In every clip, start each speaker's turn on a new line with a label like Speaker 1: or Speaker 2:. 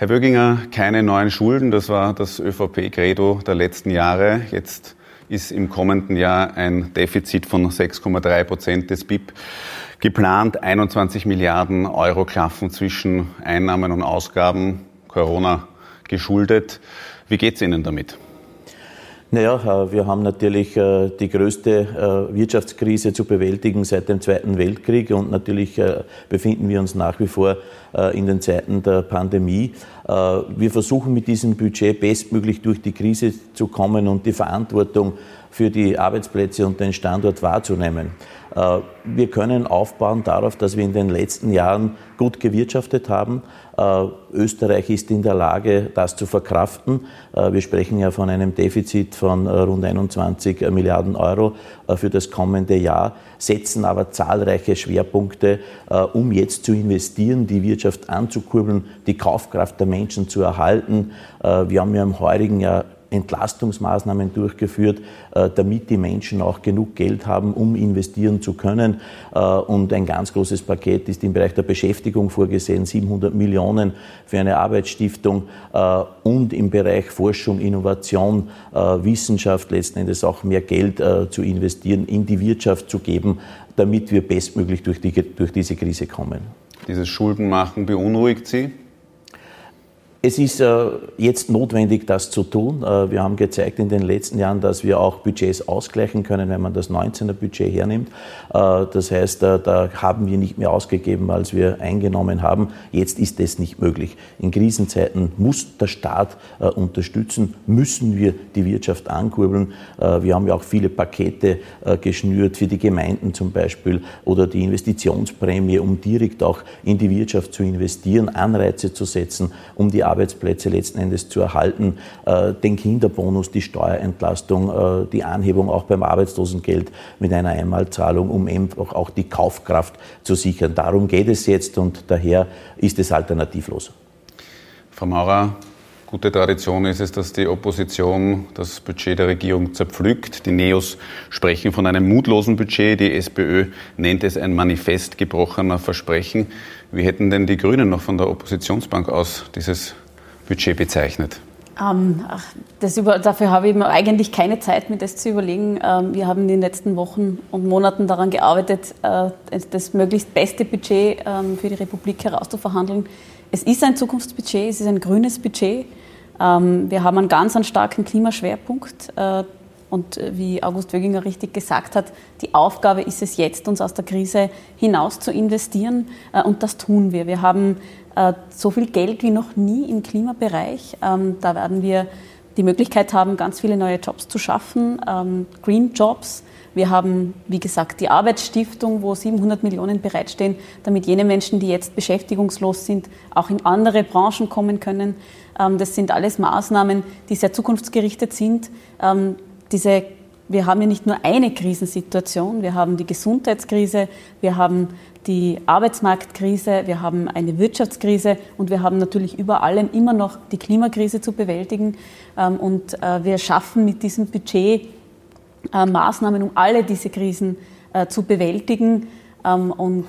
Speaker 1: Herr Wöginger, keine neuen Schulden, das war das ÖVP-Credo der letzten Jahre. Jetzt ist im kommenden Jahr ein Defizit von 6,3 Prozent des BIP geplant. 21 Milliarden Euro klaffen zwischen Einnahmen und Ausgaben, Corona geschuldet. Wie geht es Ihnen damit?
Speaker 2: Naja, äh, wir haben natürlich äh, die größte äh, Wirtschaftskrise zu bewältigen seit dem Zweiten Weltkrieg und natürlich befinden wir uns nach wie vor in den Zeiten der Pandemie. Wir versuchen mit diesem Budget bestmöglich durch die Krise zu kommen und die Verantwortung für die Arbeitsplätze und den Standort wahrzunehmen. Äh, wir können aufbauen darauf, dass wir in den letzten Jahren gut gewirtschaftet haben. Äh, Österreich ist in der Lage, das zu verkraften. Äh, wir sprechen ja von einem Defizit von rund 21 Milliarden Euro für das kommende Jahr, setzen aber zahlreiche Schwerpunkte, um jetzt zu investieren, die Wirtschaft anzukurbeln, die Kaufkraft der Menschen zu erhalten. Wir haben ja im heurigen Jahr Entlastungsmaßnahmen durchgeführt, äh, damit die Menschen auch genug Geld haben, um investieren zu können. Äh, und ein ganz großes Paket ist im Bereich der Beschäftigung vorgesehen, 700 Millionen für eine Arbeitsstiftung äh, und im Bereich Forschung, Innovation, Wissenschaft letzten Endes auch mehr Geld zu investieren, in die Wirtschaft zu geben, damit wir bestmöglich durch, die, durch diese Krise kommen.
Speaker 1: Dieses Schuldenmachen beunruhigt Sie?
Speaker 2: Es ist äh, jetzt notwendig, das zu tun. Äh, wir haben gezeigt in den letzten Jahren, dass wir auch Budgets ausgleichen können, wenn man das 19er Budget hernimmt. Äh, das heißt, da haben wir nicht mehr ausgegeben, als wir eingenommen haben. Jetzt ist es nicht möglich. In Krisenzeiten muss der Staat unterstützen, müssen wir die Wirtschaft ankurbeln. Wir haben ja auch viele Pakete geschnürt für die Gemeinden zum Beispiel oder die Investitionsprämie, um direkt auch in die Wirtschaft zu investieren, Anreize zu setzen, um die Arbeitsplätze letzten Endes zu erhalten, äh, den Kinderbonus, die Steuerentlastung, äh, die Anhebung auch beim Arbeitslosengeld mit einer Einmalzahlung, um eben auch die Kaufkraft zu sichern. Darum geht es jetzt und daher ist es alternativlos.
Speaker 1: Frau Maurer, Gute Tradition ist es, dass die Opposition das Budget der Regierung zerpflückt. Die Neos sprechen von einem mutlosen Budget. Die SPÖ nennt es ein Manifest gebrochener Versprechen. Wie hätten denn die Grünen noch von der Oppositionsbank aus dieses Budget bezeichnet?
Speaker 3: Ähm, über, dafür habe ich eigentlich keine Zeit, mir das zu überlegen. Ähm, wir haben in den letzten Wochen und Monaten daran gearbeitet, äh, das möglichst beste Budget ähm, für die Republik herauszuverhandeln. Es ist ein Zukunftsbudget, es ist ein grünes Budget. Ähm, wir haben einen ganz einen starken Klimaschwerpunkt. Äh, und wie August Wöginger richtig gesagt hat, die Aufgabe ist es jetzt, uns aus der Krise hinaus zu investieren. Äh, und das tun wir. Wir haben äh, so viel Geld wie noch nie im Klimabereich. Ähm, da werden wir die Möglichkeit haben, ganz viele neue Jobs zu schaffen, ähm, Green Jobs. Wir haben, wie gesagt, die Arbeitsstiftung, wo 700 Millionen bereitstehen, damit jene Menschen, die jetzt beschäftigungslos sind, auch in andere Branchen kommen können. Ähm, das sind alles Maßnahmen, die sehr zukunftsgerichtet sind. Ähm, diese, wir haben ja nicht nur eine Krisensituation, wir haben die Gesundheitskrise, wir haben die Arbeitsmarktkrise, wir haben eine Wirtschaftskrise und wir haben natürlich über allem immer noch die Klimakrise zu bewältigen. Ähm, und äh, wir schaffen mit diesem Budget äh, Maßnahmen, um alle diese Krisen äh, zu bewältigen. Und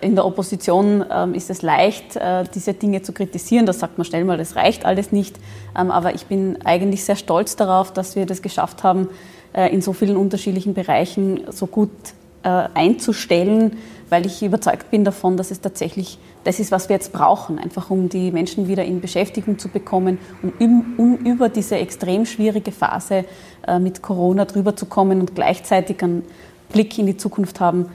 Speaker 3: in der Opposition ähm, ist es leicht, äh, diese Dinge zu kritisieren. Das sagt man schnell mal, das reicht alles nicht. Ähm, aber ich bin eigentlich sehr stolz darauf, dass wir das geschafft haben, äh, in so vielen unterschiedlichen Bereichen so gut äh, einzustellen, weil ich überzeugt bin davon, dass es tatsächlich das ist, was wir jetzt brauchen, einfach um die Menschen wieder in Beschäftigung zu bekommen, um, um über diese extrem schwierige Phase mit Corona drüber zu kommen und gleichzeitig einen Blick in die Zukunft haben.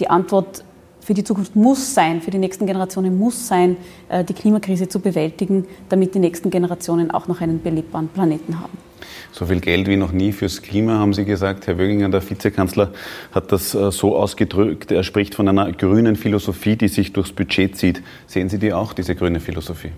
Speaker 3: Die Antwort für die Zukunft muss sein, für die nächsten Generationen muss sein, äh, die Klimakrise zu bewältigen, damit die nächsten Generationen auch noch einen belebbaren Planeten haben.
Speaker 1: So viel Geld wie noch nie fürs Klima, haben Sie gesagt. Herr Wöginger, der Vizekanzler, hat das äh, so ausgedrückt. Er spricht von einer grünen Philosophie, die sich durchs Budget zieht. Sehen Sie die auch, diese grüne Philosophie?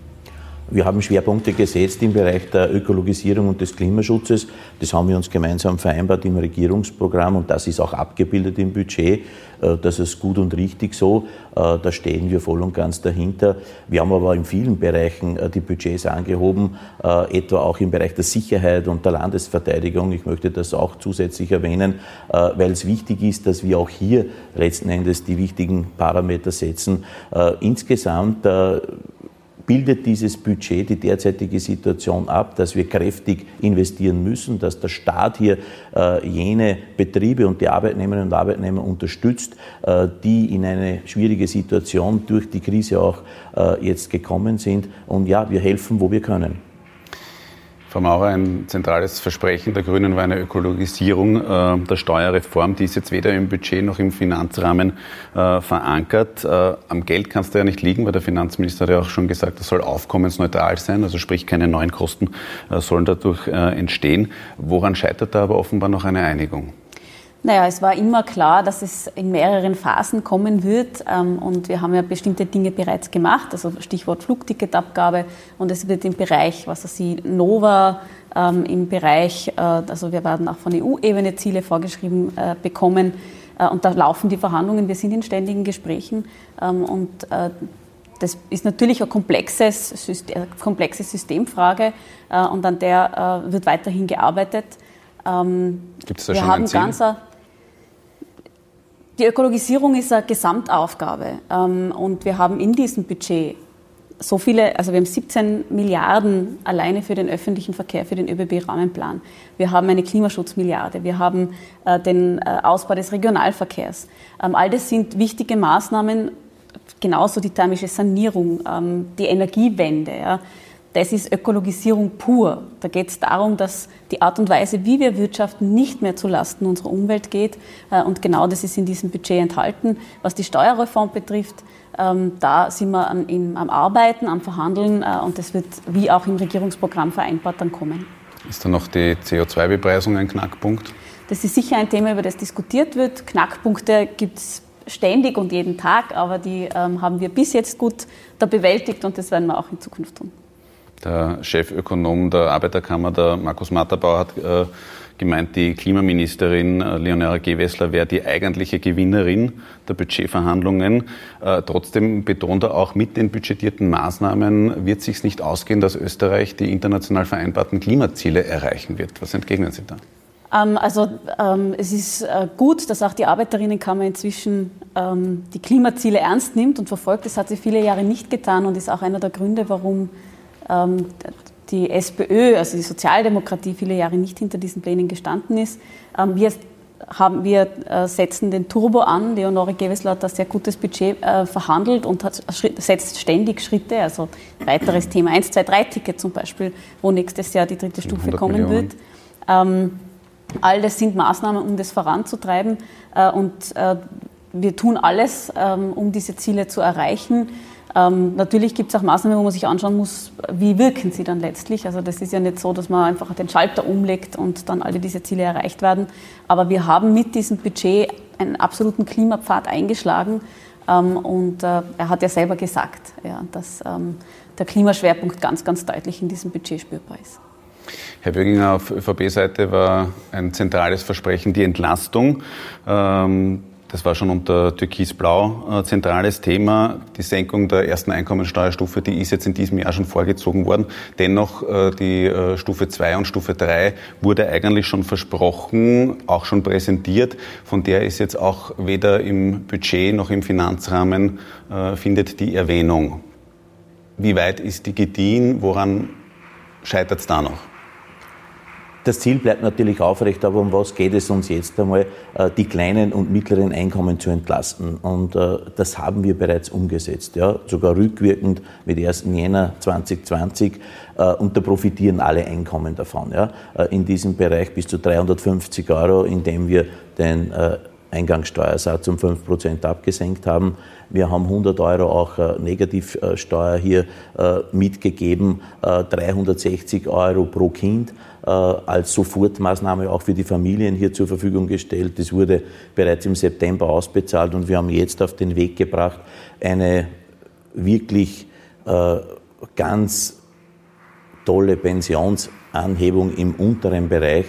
Speaker 2: Wir haben Schwerpunkte gesetzt im Bereich der Ökologisierung und des Klimaschutzes. Das haben wir uns gemeinsam vereinbart im Regierungsprogramm und das ist auch abgebildet im Budget. Äh, das ist gut und richtig so. Äh, da stehen wir voll und ganz dahinter. Wir haben aber in vielen Bereichen äh, die Budgets angehoben, etwa auch im Bereich der Sicherheit und der Landesverteidigung. Ich möchte das auch zusätzlich erwähnen, weil es wichtig ist, dass wir auch hier letzten Endes die wichtigen Parameter setzen. Insgesamt bildet dieses Budget die derzeitige Situation ab, dass wir kräftig investieren müssen, dass der Staat hier äh, jene Betriebe und die Arbeitnehmerinnen und Arbeitnehmer unterstützt, äh, die in eine schwierige Situation durch die Krise auch äh, jetzt gekommen sind. Und ja, wir helfen, wo wir können.
Speaker 1: Frau Maurer, ein zentrales Versprechen der Grünen war eine Ökologisierung äh, der Steuerreform. Die ist jetzt weder im Budget noch im Finanzrahmen äh, verankert. Äh, am Geld kann es da ja nicht liegen, weil der Finanzminister hat ja auch schon gesagt, das soll aufkommensneutral sein, also sprich keine neuen Kosten sollen dadurch entstehen. Woran scheitert da aber offenbar noch eine Einigung?
Speaker 3: Naja, es war immer klar, dass es in mehreren Phasen kommen wird. Ähm, und wir haben ja bestimmte Dinge bereits gemacht, also Stichwort Flugticketabgabe. Und es wird im Bereich, was weiß ich, Nova, ähm, im Bereich, äh, also wir werden auch von EU-Ebene Ziele vorgeschrieben äh, bekommen. Äh, und da laufen die Verhandlungen. Wir sind in ständigen Gesprächen. Ähm, und das ist natürlich eine komplexes, komplexe Systemfrage und an der wird weiterhin gearbeitet.
Speaker 1: Gibt es da schon ein Ziel?
Speaker 3: Die Ökologisierung ist eine Gesamtaufgabe ähm, und wir haben in diesem Budget so viele, also wir haben 17 Milliarden alleine für den öffentlichen Verkehr, für den ÖBB-Rahmenplan. Wir haben eine Klimaschutzmilliarde, wir haben äh, den äh, Ausbau des Regionalverkehrs. Ähm, all das sind wichtige Maßnahmen, genauso die thermische Sanierung, ähm, die Energiewende das ist Ökologisierung pur. Da geht es darum, dass die Art und Weise, wie wir wirtschaften, nicht mehr zulasten unserer Umwelt geht. Äh, und genau das ist in diesem Budget enthalten. Was die Steuerreform betrifft, ähm, da sind wir am Arbeiten, am Verhandeln äh, und das wird wie auch im Regierungsprogramm vereinbart dann kommen.
Speaker 1: Ist da noch die CO2-Bepreisung ein Knackpunkt?
Speaker 3: Das ist sicher ein Thema, über das diskutiert wird. Knackpunkte gibt es ständig und jeden Tag, aber die ähm, haben wir bis jetzt gut da bewältigt und das werden wir auch in Zukunft tun.
Speaker 1: Der Chefökonom der Arbeiterkammer, der Markus Matterbauer, hat äh, gemeint, die Klimaministerin äh, Leonora Gewessler wäre die eigentliche Gewinnerin der Budgetverhandlungen. Äh, trotzdem betont er auch, mit den budgetierten Maßnahmen wird sich nicht ausgehen, dass Österreich die international vereinbarten Klimaziele erreichen wird. Was entgegnen Sie da?
Speaker 3: Ähm, also ähm, es ist äh, gut, dass auch die Arbeiterinnenkammer inzwischen ähm, die Klimaziele ernst nimmt und verfolgt. Das hat sie viele Jahre nicht getan und ist auch einer der Gründe, warum die SPÖ, also die Sozialdemokratie, viele Jahre nicht hinter diesen Plänen gestanden ist. Ähm, wir, haben, wir äh, setzen den Turbo an. Leonore Gewessler hat ein sehr gutes Budget äh, verhandelt und hat, setzt ständig Schritte. Also weiteres Thema 1, 2, 3 Ticket zum Beispiel, wo nächstes Jahr die dritte Stufe kommen Millionen. wird. Ähm, all das sind Maßnahmen, um das voranzutreiben. Äh, und wir tun alles, um diese Ziele zu erreichen. Ähm, natürlich gibt es auch Maßnahmen, wo man sich anschauen muss, wie wirken sie dann letztlich. Also das ist ja nicht so, dass man einfach den Schalter umlegt und dann alle diese Ziele erreicht werden. Aber wir haben mit diesem Budget einen absoluten Klimapfad eingeschlagen. Ähm, und äh, er hat ja selber gesagt, ja, dass ähm, der Klimaschwerpunkt ganz, ganz deutlich in diesem Budget spürbar ist.
Speaker 1: Herr Böginger, auf ÖVP-Seite war ein zentrales Versprechen die Entlastung. Ähm, das war schon unter Türkis-Blau äh, zentrales Thema. Die Senkung der ersten Einkommensteuerstufe, die ist jetzt in diesem Jahr schon vorgezogen worden. Dennoch äh, die äh, Stufe 2 und Stufe 3 wurde eigentlich schon versprochen, auch schon präsentiert. Von der ist jetzt auch weder im Budget noch im Finanzrahmen findet die Erwähnung. Wie weit ist die gediehen? Woran scheitert es da noch?
Speaker 2: Das Ziel bleibt natürlich aufrecht, aber um was geht es uns jetzt einmal, äh, die kleinen und mittleren Einkommen zu entlasten? Und äh, das haben wir bereits umgesetzt, ja, sogar rückwirkend mit 1. Jänner 2020 äh, und da profitieren alle Einkommen davon. Ja. In diesem Bereich bis zu 350 Euro, indem wir den Eingangssteuersatz um 5% abgesenkt haben. Wir haben 100 Euro auch Negativsteuer hier mitgegeben, 360 Euro pro Kind. Äh, als Sofortmaßnahme auch für die Familien hier zur Verfügung gestellt. Das wurde bereits im September ausbezahlt und wir haben jetzt auf den Weg gebracht, eine wirklich äh, ganz tolle Pensionsanhebung im unteren Bereich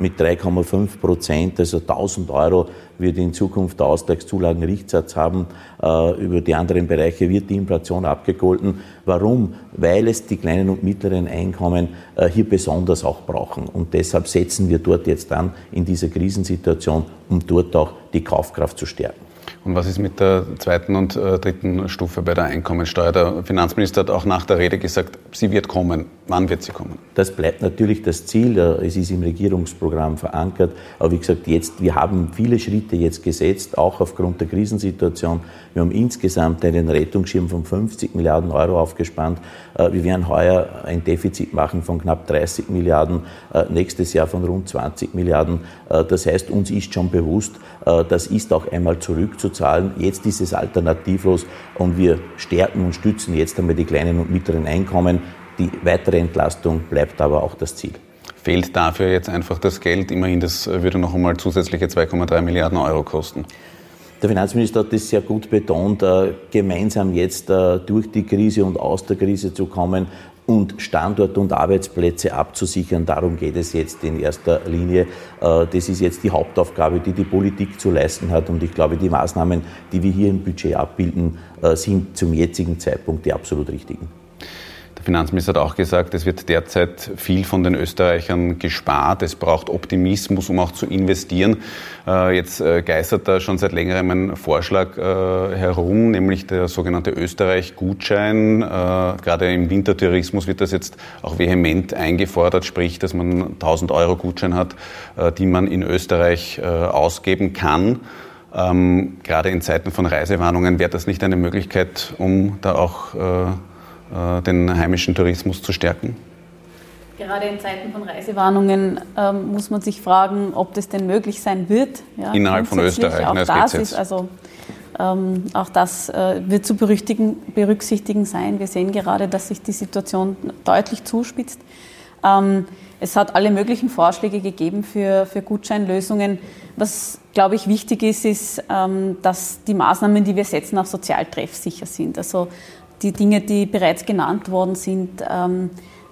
Speaker 2: mit 3,5 Prozent, also 1000 Euro wird in Zukunft der Ausgleichszulagenrichtsatz haben. Äh, über die anderen Bereiche wird die Inflation abgegolten. Warum? Weil es die kleinen und mittleren Einkommen äh, hier besonders auch brauchen. Und deshalb setzen wir dort jetzt an in dieser Krisensituation, um dort auch die Kaufkraft zu stärken.
Speaker 1: Und was ist mit der zweiten und äh, dritten Stufe bei der Einkommensteuer? Der Finanzminister hat auch nach der Rede gesagt, sie wird kommen. Wann wird sie kommen?
Speaker 2: Das bleibt natürlich das Ziel. Äh, es ist im Regierungsprogramm verankert. Aber wie gesagt, jetzt, wir haben viele Schritte jetzt gesetzt, auch aufgrund der Krisensituation. Wir haben insgesamt einen Rettungsschirm von 50 Milliarden Euro aufgespannt. Äh, wir werden heuer ein Defizit machen von knapp 30 Milliarden, nächstes Jahr von rund 20 Milliarden. Das heißt, uns ist schon bewusst, das ist auch einmal zurückzuziehen zahlen. Jetzt ist es alternativlos und wir stärken und stützen jetzt einmal die kleinen und mittleren Einkommen. Die weitere Entlastung bleibt aber auch das Ziel.
Speaker 1: Fehlt dafür jetzt einfach das Geld? Immerhin, das würde noch einmal zusätzliche 2,3 Milliarden Euro kosten.
Speaker 2: Der Finanzminister hat das sehr gut betont, äh, gemeinsam jetzt äh, durch die Krise und aus der Krise zu kommen und Standort und Arbeitsplätze abzusichern. Darum geht es jetzt in erster Linie. Äh, das ist jetzt die Hauptaufgabe, die die Politik zu leisten hat. Und ich glaube, die Maßnahmen, die wir hier im Budget abbilden, äh, sind zum jetzigen Zeitpunkt die absolut richtigen.
Speaker 1: Der Finanzminister hat auch gesagt, es wird derzeit viel von den Österreichern gespart. Es braucht Optimismus, um auch zu investieren. Äh, jetzt äh, geistert da schon seit längerem ein Vorschlag äh, herum, nämlich der sogenannte Österreich-Gutschein. Gerade im Wintertourismus wird das jetzt auch vehement eingefordert, sprich, dass man 1000 Euro Gutschein hat, die man in Österreich ausgeben kann. Ähm, gerade in Zeiten von Reisewarnungen wäre das nicht eine Möglichkeit, um da auch den heimischen Tourismus zu stärken?
Speaker 3: Gerade in Zeiten von Reisewarnungen ähm, muss man sich fragen, ob das denn möglich sein wird.
Speaker 1: Ja, Innerhalb von Österreich.
Speaker 3: Auch ne, das ist also ähm, auch das äh, wird zu berücksichtigen sein. Wir sehen gerade, dass sich die Situation deutlich zuspitzt. Ähm, es hat alle möglichen Vorschläge gegeben für, für Gutscheinlösungen. Was, glaube ich, wichtig ist, ist, ähm, dass die Maßnahmen, die wir setzen, auch sozial treffsicher sind. Also die Dinge, die bereits genannt worden sind, ähm,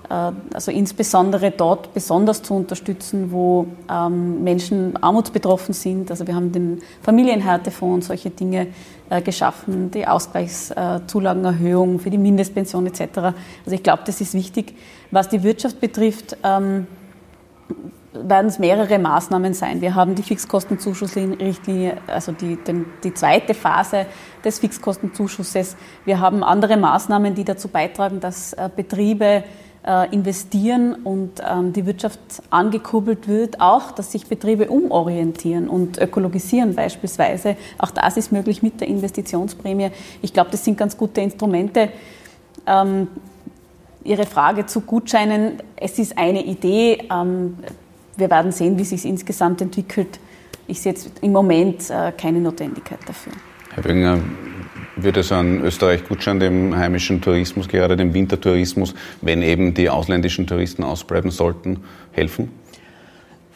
Speaker 3: äh, also insbesondere dort besonders zu unterstützen, wo ähm, Menschen armutsbetroffen sind. Also wir haben den Familienhärtefonds, solche Dinge äh, geschaffen, die Ausgleichszulagenerhöhung für die Mindestpension etc. Also ich glaube, das ist wichtig. Was die Wirtschaft betrifft, ähm, werden es mehrere Maßnahmen sein. Wir haben die Fixkostenzuschussrichtlinie, also die, den, die zweite Phase des Fixkostenzuschusses. Wir haben andere Maßnahmen, die dazu beitragen, dass äh, Betriebe äh, investieren und ähm, die Wirtschaft angekurbelt wird, auch dass sich Betriebe umorientieren und ökologisieren beispielsweise. Auch das ist möglich mit der Investitionsprämie. Ich glaube, das sind ganz gute Instrumente. Ähm, Ihre Frage zu Gutscheinen, es ist eine Idee. Ähm, wir werden sehen, wie sich insgesamt entwickelt. Ich sehe jetzt im Moment äh, keine Notwendigkeit dafür.
Speaker 1: Herr Bönger, würde so ein Österreich-Gutschein dem heimischen Tourismus, gerade dem Wintertourismus, wenn eben die ausländischen Touristen ausbleiben sollten, helfen?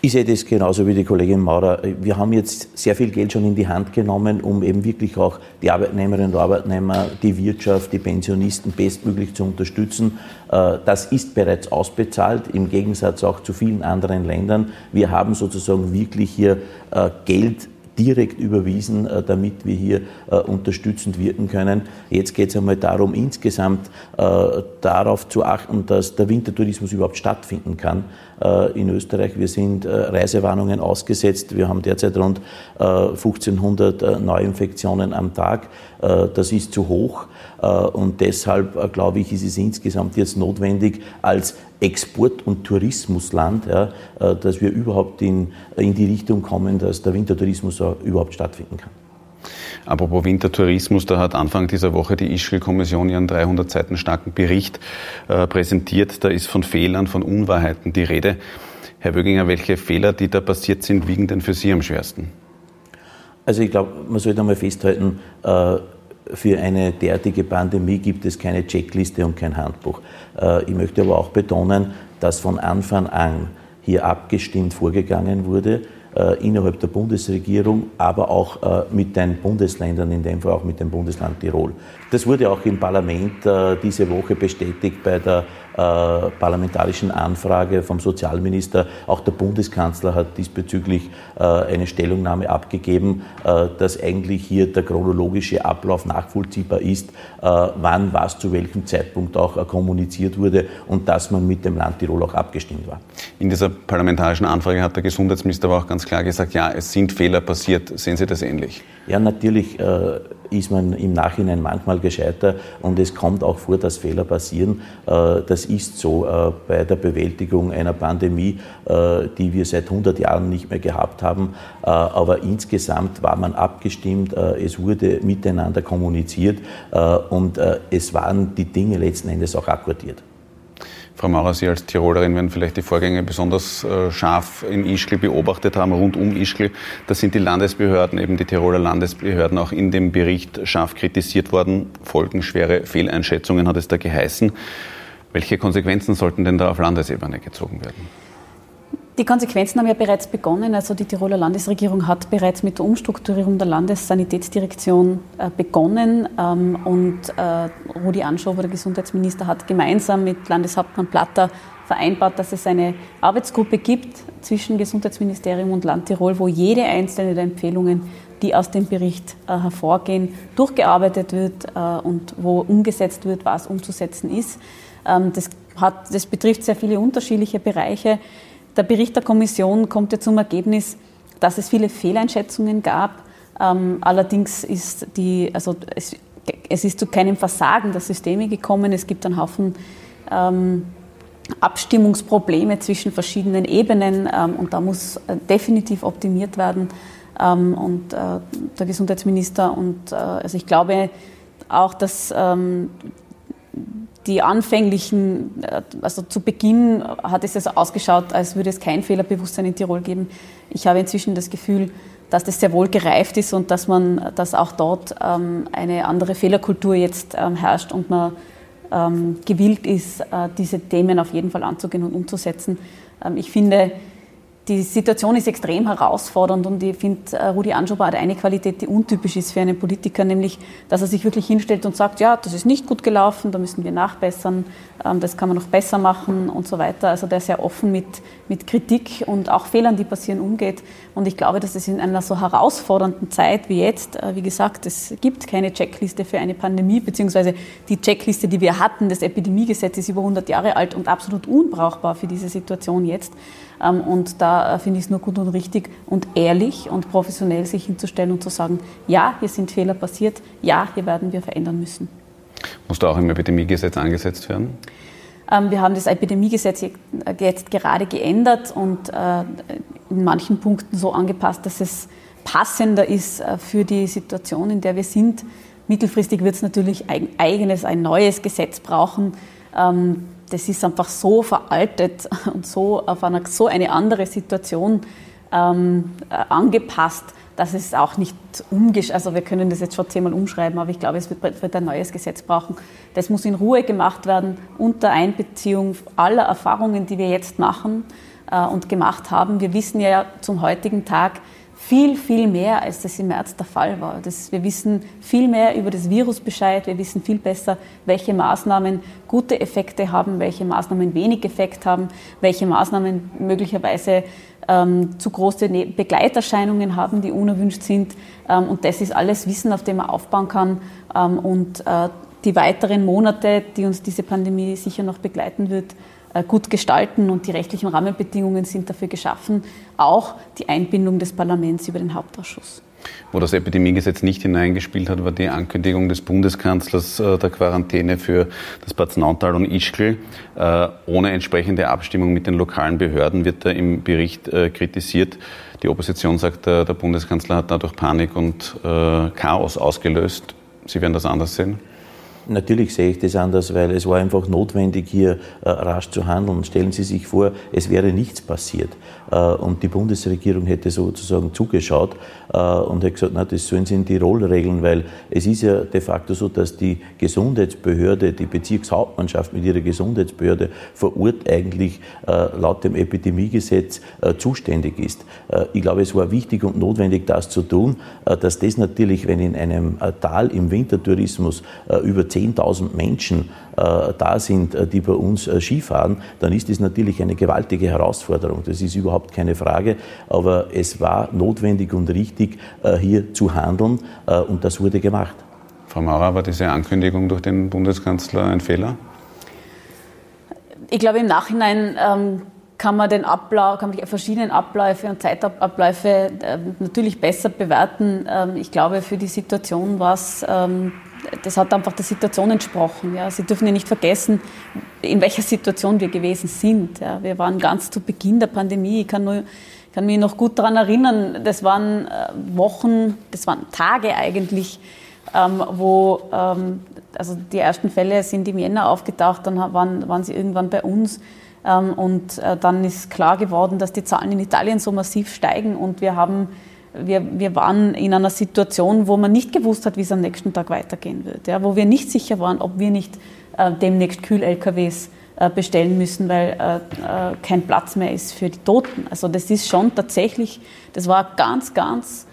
Speaker 2: Ich sehe das genauso wie die Kollegin Maurer. Wir haben jetzt sehr viel Geld schon in die Hand genommen, um eben wirklich auch die Arbeitnehmerinnen und Arbeitnehmer, die Wirtschaft, die Pensionisten bestmöglich zu unterstützen. Äh, das ist bereits ausbezahlt, im Gegensatz auch zu vielen anderen Ländern. Wir haben sozusagen wirklich hier äh, Geld direkt überwiesen, äh, damit wir hier äh, unterstützend wirken können. Jetzt geht es einmal darum, insgesamt äh, darauf zu achten, dass der Wintertourismus überhaupt stattfinden kann in Österreich. Wir sind Reisewarnungen ausgesetzt. Wir haben derzeit rund 1500 Neuinfektionen am Tag. Das ist zu hoch. Und deshalb, glaube ich, ist es insgesamt jetzt notwendig, als Export- und Tourismusland, ja, äh, dass wir überhaupt in, in die Richtung kommen, dass der Wintertourismus überhaupt stattfinden kann.
Speaker 1: Apropos Wintertourismus, da hat Anfang dieser Woche die Ischgl-Kommission ihren 300 Seiten starken Bericht äh, präsentiert. Da ist von Fehlern, von Unwahrheiten die Rede. Herr Wöginger, welche Fehler, die da passiert sind, wiegen denn für Sie am schwersten?
Speaker 2: Also ich glaube, man sollte einmal festhalten, äh, für eine derartige Pandemie gibt es keine Checkliste und kein Handbuch. Äh, ich möchte aber auch betonen, dass von Anfang an hier abgestimmt vorgegangen wurde, äh, innerhalb der Bundesregierung, aber auch äh, mit den Bundesländern, in dem Fall auch mit dem Bundesland Tirol. Das wurde auch im Parlament diese Woche bestätigt bei der äh, parlamentarischen Anfrage vom Sozialminister. Auch der Bundeskanzler hat diesbezüglich äh, eine Stellungnahme abgegeben, äh, dass eigentlich hier der chronologische Ablauf nachvollziehbar ist, äh, wann was zu welchem Zeitpunkt auch äh, kommuniziert wurde und dass man mit dem Land Tirol auch abgestimmt war.
Speaker 1: In dieser parlamentarischen Anfrage hat der Gesundheitsminister aber auch ganz klar gesagt, ja, es sind Fehler passiert. Sehen Sie das ähnlich?
Speaker 2: Ja, natürlich äh, ist man im Nachhinein manchmal gescheiter und es kommt auch vor, dass Fehler passieren. Äh, das ist so äh, bei der Bewältigung einer Pandemie, äh, die wir seit 100 Jahren nicht mehr gehabt haben. Äh, aber insgesamt war man abgestimmt, äh, es wurde miteinander kommuniziert und es waren die Dinge letzten Endes auch akkordiert.
Speaker 1: Frau Maurer, Sie als Tirolerin werden vielleicht die Vorgänge besonders äh, scharf in Ischgl beobachtet haben, rund um Ischgl. Da sind die Landesbehörden, eben die Tiroler Landesbehörden, auch in dem Bericht scharf kritisiert worden. Folgenschwere Fehleinschätzungen hat es da geheißen. Welche Konsequenzen sollten denn da auf Landesebene gezogen werden?
Speaker 3: Die Konsequenzen haben ja bereits begonnen. Also die Tiroler Landesregierung hat bereits mit der Umstrukturierung der Landessanitätsdirektion äh, begonnen. Ähm, und äh, Rudi Anschober, der Gesundheitsminister, hat gemeinsam mit Landeshauptmann Platter vereinbart, dass es eine Arbeitsgruppe gibt zwischen Gesundheitsministerium und Land Tirol, wo jede einzelne der Empfehlungen, die aus dem Bericht äh, hervorgehen, durchgearbeitet wird und wo umgesetzt wird, was umzusetzen ist. Ähm, das, hat, das betrifft sehr viele unterschiedliche Bereiche. Der Bericht der Kommission kommt ja zum Ergebnis, dass es viele Fehleinschätzungen gab. Ähm, allerdings ist die, also es, es, ist zu keinem Versagen der Systeme gekommen. Es gibt einen Haufen ähm, Abstimmungsprobleme zwischen verschiedenen Ebenen ähm, und da muss äh, definitiv optimiert werden. Ähm, und äh, der Gesundheitsminister und äh, also ich glaube auch, dass ähm, die anfänglichen, äh, also zu Beginn hat es ja ausgeschaut, als würde es kein Fehlerbewusstsein in Tirol geben. Ich habe inzwischen das Gefühl, dass das sehr wohl gereift ist und dass man, dass auch dort ähm, eine andere Fehlerkultur jetzt ähm, herrscht und man ähm, gewillt ist, äh, diese Themen auf jeden Fall anzugehen und umzusetzen. Ähm, ich finde, die Situation ist extrem herausfordernd und ich finde, äh, Rudi Anschober hat eine Qualität, die untypisch ist für einen Politiker, nämlich, dass er sich wirklich hinstellt und sagt, ja, das ist nicht gut gelaufen, da müssen wir nachbessern, ähm, das kann man noch besser machen und so weiter. Also der sehr offen mit, mit Kritik und auch Fehlern, die passieren, umgeht. Und ich glaube, dass es in einer so herausfordernden Zeit wie jetzt, äh, wie gesagt, es gibt keine Checkliste für eine Pandemie, beziehungsweise die Checkliste, die wir hatten, das Epidemiegesetz ist über 100 Jahre alt und absolut unbrauchbar für diese Situation jetzt. Ähm, und da äh, finde ich es nur gut und richtig und ehrlich und professionell sich hinzustellen und zu sagen, ja, hier sind Fehler passiert, ja, hier werden wir verändern müssen.
Speaker 1: Muss da auch im Epidemiegesetz angesetzt werden?
Speaker 3: Ähm, wir haben das Epidemiegesetz jetzt gerade geändert und äh, in manchen Punkten so angepasst, dass es passender ist äh, für die Situation, in der wir sind. Mittelfristig wird es natürlich ein eigenes, ein neues Gesetz brauchen, ähm, das ist einfach so veraltet und so auf einer, so eine andere Situation ähm, äh, angepasst, dass es auch nicht umgesch... Also wir können das jetzt schon zehnmal umschreiben, aber ich glaube, es wird, wird ein neues Gesetz brauchen. Das muss in Ruhe gemacht werden, unter Einbeziehung aller Erfahrungen, die wir jetzt machen äh, und gemacht haben. Wir wissen ja zum heutigen Tag, viel, viel mehr, als das im März der Fall war. Das, wir wissen viel mehr über das Virus Bescheid, wir wissen viel besser, welche Maßnahmen gute Effekte haben, welche Maßnahmen wenig Effekt haben, welche Maßnahmen möglicherweise ähm, zu große ne-, Begleiterscheinungen haben, die unerwünscht sind. Ähm, und das ist alles Wissen, auf dem man aufbauen kann. Ähm, und äh, die weiteren Monate, die uns diese Pandemie sicher noch begleiten wird, äh, gut gestalten und die rechtlichen Rahmenbedingungen sind dafür geschaffen, auch die Einbindung des Parlaments über den Hauptausschuss.
Speaker 1: Wo das Epidemiegesetz nicht hineingespielt hat, war die Ankündigung des Bundeskanzlers äh, der Quarantäne für das Bad Nauntal und Ischgl. Äh, ohne entsprechende Abstimmung mit den lokalen Behörden wird er im Bericht kritisiert. Die Opposition sagt, der Bundeskanzler hat dadurch Panik und Chaos ausgelöst. Sie werden das anders sehen?
Speaker 2: Natürlich sehe ich das anders, weil es war einfach notwendig, hier äh, rasch zu handeln. Stellen Sie sich vor, es wäre nichts passiert äh, und die Bundesregierung hätte sozusagen zugeschaut äh, und hätte gesagt, na, das sollen Sie in Tirol regeln, weil es ist ja de facto so, dass die Gesundheitsbehörde, die Bezirkshauptmannschaft mit ihrer Gesundheitsbehörde vor Ort eigentlich laut dem Epidemiegesetz zuständig ist. Ich glaube, es war wichtig und notwendig, das zu tun, dass das natürlich, wenn in einem Tal im Wintertourismus über 10.000 Menschen äh, da sind, äh, die bei uns äh, Skifahren, dann ist das natürlich eine gewaltige Herausforderung. Das ist überhaupt keine Frage. Aber es war notwendig und richtig, hier zu handeln und das wurde gemacht.
Speaker 1: Frau Maurer, war diese Ankündigung durch den Bundeskanzler ein Fehler?
Speaker 3: Ich glaube, im Nachhinein ähm, kann man den Ablauf, kann man die verschiedenen Abläufe und Zeitabläufe äh, natürlich besser bewerten. Ähm, ich glaube, für die Situation war es, ähm, das hat einfach der Situation entsprochen. Ja. Sie dürfen ja nicht vergessen, in welcher Situation wir gewesen sind. Ja. Wir waren ganz zu Beginn der Pandemie. Ich kann, nur, kann mich noch gut daran erinnern, das waren äh, Wochen, das waren Tage eigentlich, ähm, wo ähm, also die ersten Fälle sind im Jänner aufgetaucht, dann waren, waren sie irgendwann bei uns. Ähm, und äh, dann ist klar geworden, dass die Zahlen in Italien so massiv steigen und wir haben wir, wir waren in einer Situation, wo man nicht gewusst hat, wie es am nächsten Tag weitergehen wird. Ja, wo wir nicht sicher waren, ob wir nicht äh, demnächst Kühl-LKWs äh, bestellen müssen, weil äh, äh, kein Platz mehr ist für die Toten. Also das ist schon tatsächlich, das war eine ganz, ganz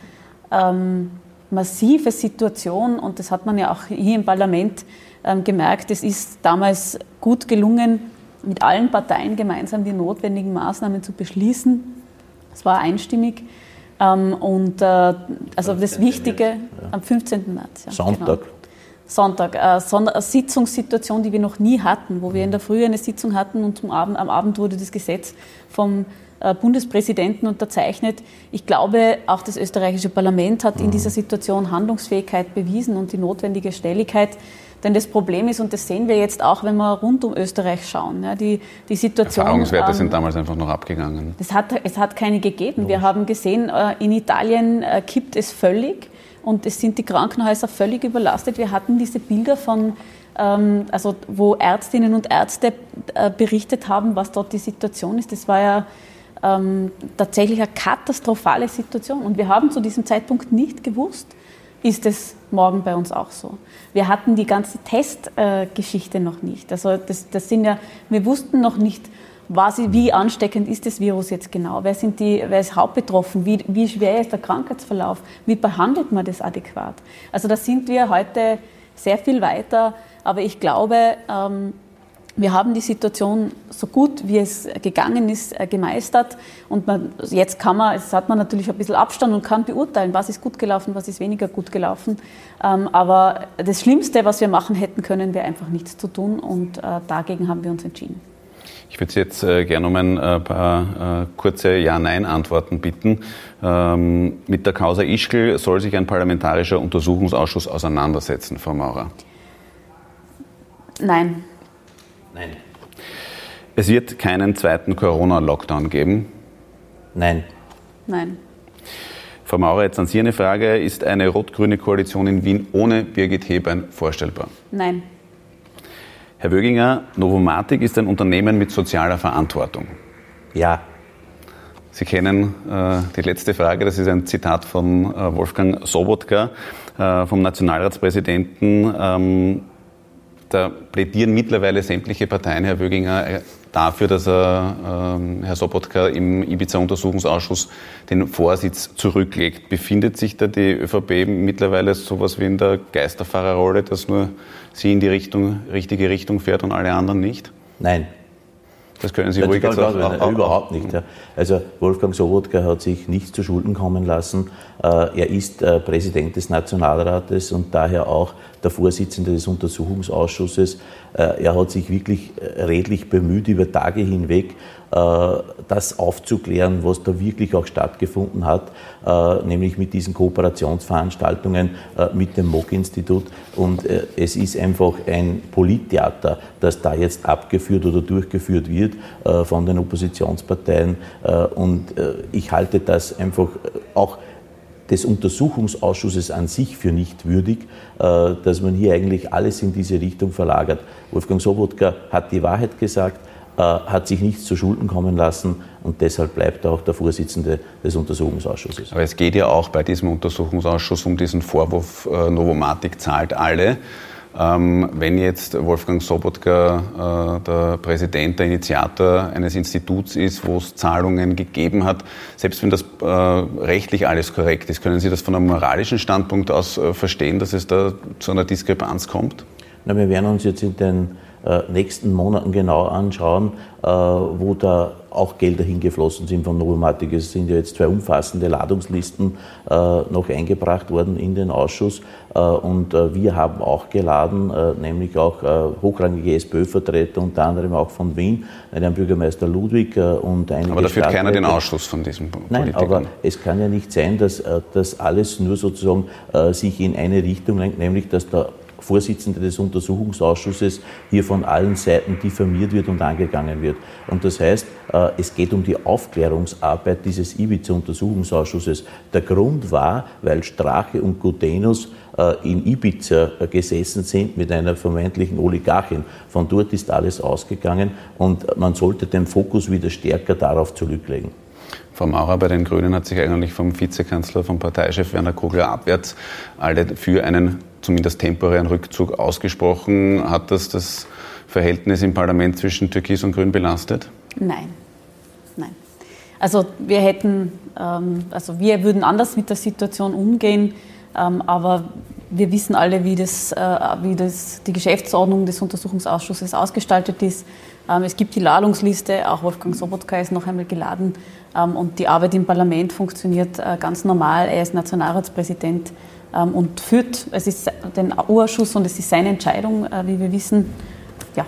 Speaker 3: ähm, massive Situation und das hat man ja auch hier im Parlament ähm, gemerkt. Es ist damals gut gelungen, mit allen Parteien gemeinsam die notwendigen Maßnahmen zu beschließen. Es war einstimmig. Ähm, und äh, also das Wichtige ja. am 15. März.
Speaker 2: Ja, Sonntag. Genau.
Speaker 3: Sonntag. Äh, eine Sitzungssituation, die wir noch nie hatten, wo wir in der Früh eine Sitzung hatten und zum Abend, am Abend wurde das Gesetz vom äh, Bundespräsidenten unterzeichnet. Ich glaube, auch das österreichische Parlament hat in mhm. dieser Situation Handlungsfähigkeit bewiesen und die notwendige Stelligkeit. Denn das Problem ist, und das sehen wir jetzt auch, wenn wir rund um Österreich schauen, ja, die, die Situation.
Speaker 1: Erfahrungswerte ähm, sind damals einfach noch abgegangen.
Speaker 3: Es hat, es hat keine gegeben. Wir haben gesehen, äh, in Italien äh, kippt es völlig und es sind die Krankenhäuser völlig überlastet. Wir hatten diese Bilder von ähm, also wo Ärztinnen und Ärzte äh, berichtet haben, was dort die Situation ist. Das war ja ähm, tatsächlich eine katastrophale Situation. Und wir haben zu diesem Zeitpunkt nicht gewusst, ist es morgen bei uns auch so. Wir hatten die ganze Testgeschichte äh, noch nicht. Also das, das sind ja, wir wussten noch nicht, was, wie ansteckend ist das Virus jetzt genau? Wer, sind die, wer ist hauptbetroffen? Wie, wie schwer ist der Krankheitsverlauf? Wie behandelt man das adäquat? Also da sind wir heute sehr viel weiter. Aber ich glaube, ähm, wir haben die Situation so gut, wie es gegangen ist, äh, gemeistert. Und man, jetzt kann man, jetzt hat man natürlich ein bisschen Abstand und kann beurteilen, was ist gut gelaufen, was ist weniger gut gelaufen. Ähm, aber das Schlimmste, was wir machen hätten können, wäre einfach nichts zu tun. Und äh, dagegen haben wir uns entschieden.
Speaker 1: Ich würde Sie jetzt äh, gerne um ein paar kurze Ja-Nein-Antworten bitten. Ähm, mit der Causa Ischgl soll sich ein parlamentarischer Untersuchungsausschuss auseinandersetzen, Frau Maurer?
Speaker 3: Nein.
Speaker 2: Nein.
Speaker 1: Es wird keinen zweiten Corona-Lockdown geben?
Speaker 2: Nein.
Speaker 3: Nein.
Speaker 1: Frau Maurer, jetzt an Sie eine Frage. Ist eine rot-grüne Koalition in Wien ohne Birgit Hebein vorstellbar?
Speaker 3: Nein.
Speaker 1: Herr Wöginger, Novomatic ist ein Unternehmen mit sozialer Verantwortung.
Speaker 2: Ja.
Speaker 1: Sie kennen äh, die letzte Frage, das ist ein Zitat von äh, Wolfgang Sobotka, äh, vom Nationalratspräsidenten. Ähm, da plädieren mittlerweile sämtliche Parteien, Herr Wöginger, äh, dafür, dass er, ähm, Herr Sobotka im Ibiza-Untersuchungsausschuss den Vorsitz zurücklegt. Befindet sich da die ÖVP mittlerweile sowas wie in der Geisterfahrerrolle, dass nur sie in die Richtung, richtige Richtung fährt und alle anderen nicht?
Speaker 2: Nein,
Speaker 1: das können Sie ruhig jetzt auch,
Speaker 2: auch, auch, Überhaupt nicht. Ja. Also Wolfgang Sobotka hat sich nicht zu Schulden kommen lassen. Äh, er ist äh, Präsident des Nationalrates und daher auch der Vorsitzende des Untersuchungsausschusses. Äh, er hat sich wirklich redlich bemüht, über Tage hinweg das aufzuklären, was da wirklich auch stattgefunden hat, nämlich mit diesen Kooperationsveranstaltungen mit dem MOG-Institut. Und es ist einfach ein Polittheater, das da jetzt abgeführt oder durchgeführt wird von den Oppositionsparteien. Und ich halte das einfach auch des Untersuchungsausschusses an sich für nicht würdig, äh, dass man hier eigentlich alles in diese Richtung verlagert. Wolfgang Sobotka hat die Wahrheit gesagt, äh, hat sich nichts zu Schulden kommen lassen und deshalb bleibt er auch der Vorsitzende des Untersuchungsausschusses.
Speaker 1: Aber es geht ja auch bei diesem Untersuchungsausschuss um diesen Vorwurf, äh, Novomatic zahlt alle. Ähm, wenn jetzt Wolfgang Sobotka äh, der Präsident, der Initiator eines Instituts ist, wo es Zahlungen gegeben hat, selbst wenn das äh, rechtlich alles korrekt ist, können Sie das von einem moralischen Standpunkt aus äh, verstehen, dass es da zu einer Diskrepanz kommt?
Speaker 2: Na, wir werden uns jetzt in den äh, nächsten Monaten genau anschauen, äh, wo da auch Gelder hingeflossen sind von Novomatic. Es sind ja jetzt zwei umfassende Ladungslisten äh, noch eingebracht worden in den Ausschuss. Und wir haben auch geladen, nämlich auch hochrangige SPÖ-Vertreter, unter anderem auch von Wien, Herrn Bürgermeister Ludwig und einige
Speaker 1: Aber da führt keiner den Ausschuss von diesem
Speaker 2: Politikern. Nein, aber es kann ja nicht sein, dass das alles nur sozusagen sich in eine Richtung lenkt, nämlich dass der Vorsitzende des Untersuchungsausschusses hier von allen Seiten diffamiert wird und angegangen wird. Und das heißt, äh, es geht um die Aufklärungsarbeit dieses Ibiza-Untersuchungsausschusses. Der Grund war, weil Strache und Gutenus äh, in Ibiza gesessen sind mit einer vermeintlichen Oligarchin. Von dort ist alles ausgegangen und man sollte den Fokus wieder stärker darauf zurücklegen.
Speaker 1: Frau Maurer, bei den Grünen hat sich eigentlich vom Vizekanzler, vom Parteichef Werner Kogler abwärts alle für einen zumindest temporären Rückzug ausgesprochen. Hat das das Verhältnis im Parlament zwischen Türkis und Grün belastet?
Speaker 3: Nein. Nein. Also wir hätten, ähm, also wir würden anders mit der Situation umgehen, ähm, aber wir wissen alle, wie, das, äh, wie das, die Geschäftsordnung des Untersuchungsausschusses ausgestaltet ist. Ähm, es gibt die Ladungsliste, auch Wolfgang Sobotka ist noch einmal geladen und die Arbeit im Parlament funktioniert äh, ganz normal. Er ist Nationalratspräsident und führt, es ist den Urschuss und es ist seine Entscheidung, äh, wie wir wissen. Ja,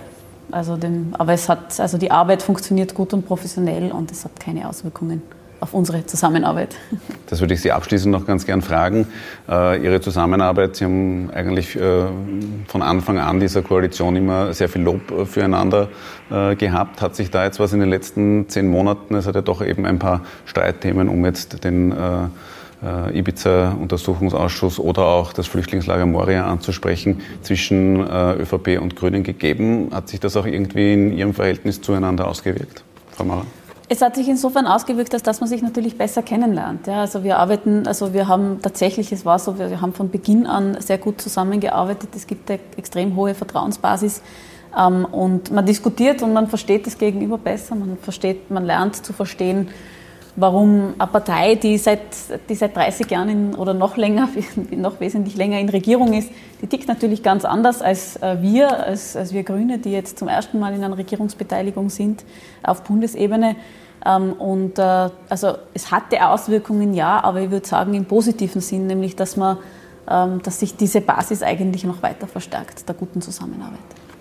Speaker 3: also den, aber es hat, also die Arbeit funktioniert gut und professionell und es hat keine Auswirkungen auf unsere Zusammenarbeit.
Speaker 1: Das würde ich Sie abschließend noch ganz gern fragen. Äh, Ihre Zusammenarbeit, Sie haben eigentlich äh, von Anfang an dieser Koalition immer sehr viel Lob füreinander gehabt. Hat sich da jetzt was in den letzten zehn Monaten, es hat ja doch eben ein paar Streitthemen um jetzt den äh, Ibiza-Untersuchungsausschuss oder auch das Flüchtlingslager Moria anzusprechen, zwischen äh, ÖVP und Grünen gegeben. Hat sich das auch irgendwie in Ihrem Verhältnis zueinander ausgewirkt, Frau Maurer?
Speaker 3: Es hat sich insofern ausgewirkt, als dass man sich natürlich besser kennenlernt. Ja, also wir arbeiten, also wir haben tatsächlich, es war so, wir haben von Beginn an sehr gut zusammengearbeitet. Es gibt eine extrem hohe Vertrauensbasis ähm, und man diskutiert und man versteht das Gegenüber besser. Man versteht, man lernt zu verstehen, warum eine Partei, die seit, die seit 30 Jahren in, oder noch länger, noch wesentlich länger in Regierung ist, die tickt natürlich ganz anders als äh, wir, als, als wir Grüne, die jetzt zum ersten Mal in einer Regierungsbeteiligung sind auf Bundesebene. Ähm, und äh, also es hatte Auswirkungen, ja, aber ich würde sagen im positiven Sinn, nämlich dass man, ähm, dass sich diese Basis eigentlich noch weiter verstärkt, der guten Zusammenarbeit.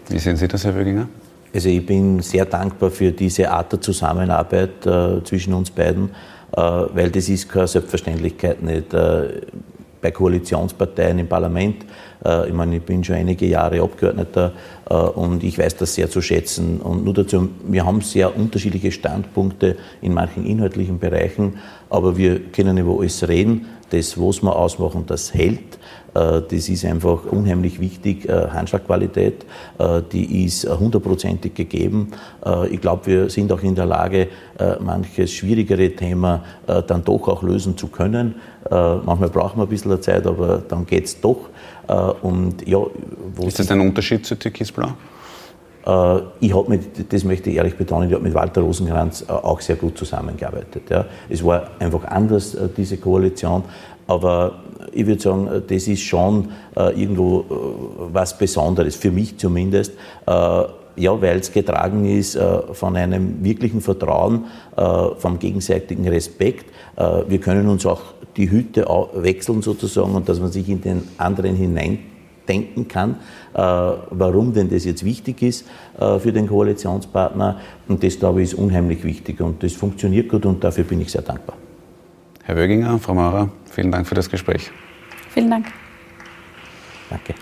Speaker 1: Wie sehen Sie das, Herr Wöginger?
Speaker 2: Also ich bin sehr dankbar für diese Art der Zusammenarbeit äh, zwischen uns beiden, äh, weil das ist keine Selbstverständlichkeit nicht. Äh, bei Koalitionsparteien im Parlament, äh, ich meine, ich bin schon einige Jahre Abgeordneter äh, und ich weiß das sehr zu schätzen. Und nur dazu, wir haben sehr unterschiedliche Standpunkte in manchen inhaltlichen Bereichen, aber wir können über alles reden. Das, was wir ausmachen, das hält. Äh, das ist einfach unheimlich wichtig. Äh, Handschlagqualität, äh, die ist hundertprozentig gegeben. Ich glaube, wir sind auch in der Lage, manches schwierigere Thema dann doch auch lösen zu können. Manchmal brauchen wir ein bisschen Zeit, aber dann geht es doch.
Speaker 1: Und ja, ist das ein Unterschied zu Türkisblau?
Speaker 2: Ich habe mit, das möchte ich ehrlich betonen, ich habe mit Walter Rosenkranz auch sehr gut zusammengearbeitet. Ja. Es war einfach anders, diese Koalition, aber ich würde sagen, das ist schon äh, irgendwo äh, was Besonderes, für mich zumindest. Äh, ja, weil es getragen ist von einem wirklichen Vertrauen, vom gegenseitigen Respekt. wir können uns auch die Hüte wechseln sozusagen und dass man sich in den anderen hineindenken kann, warum denn das jetzt wichtig ist für den Koalitionspartner. Und das, glaube ich, ist unheimlich wichtig und das funktioniert gut und dafür bin ich sehr dankbar.
Speaker 1: Herr Wöginger, Frau Maurer, vielen Dank für das Gespräch.
Speaker 3: Vielen Dank.
Speaker 2: Danke.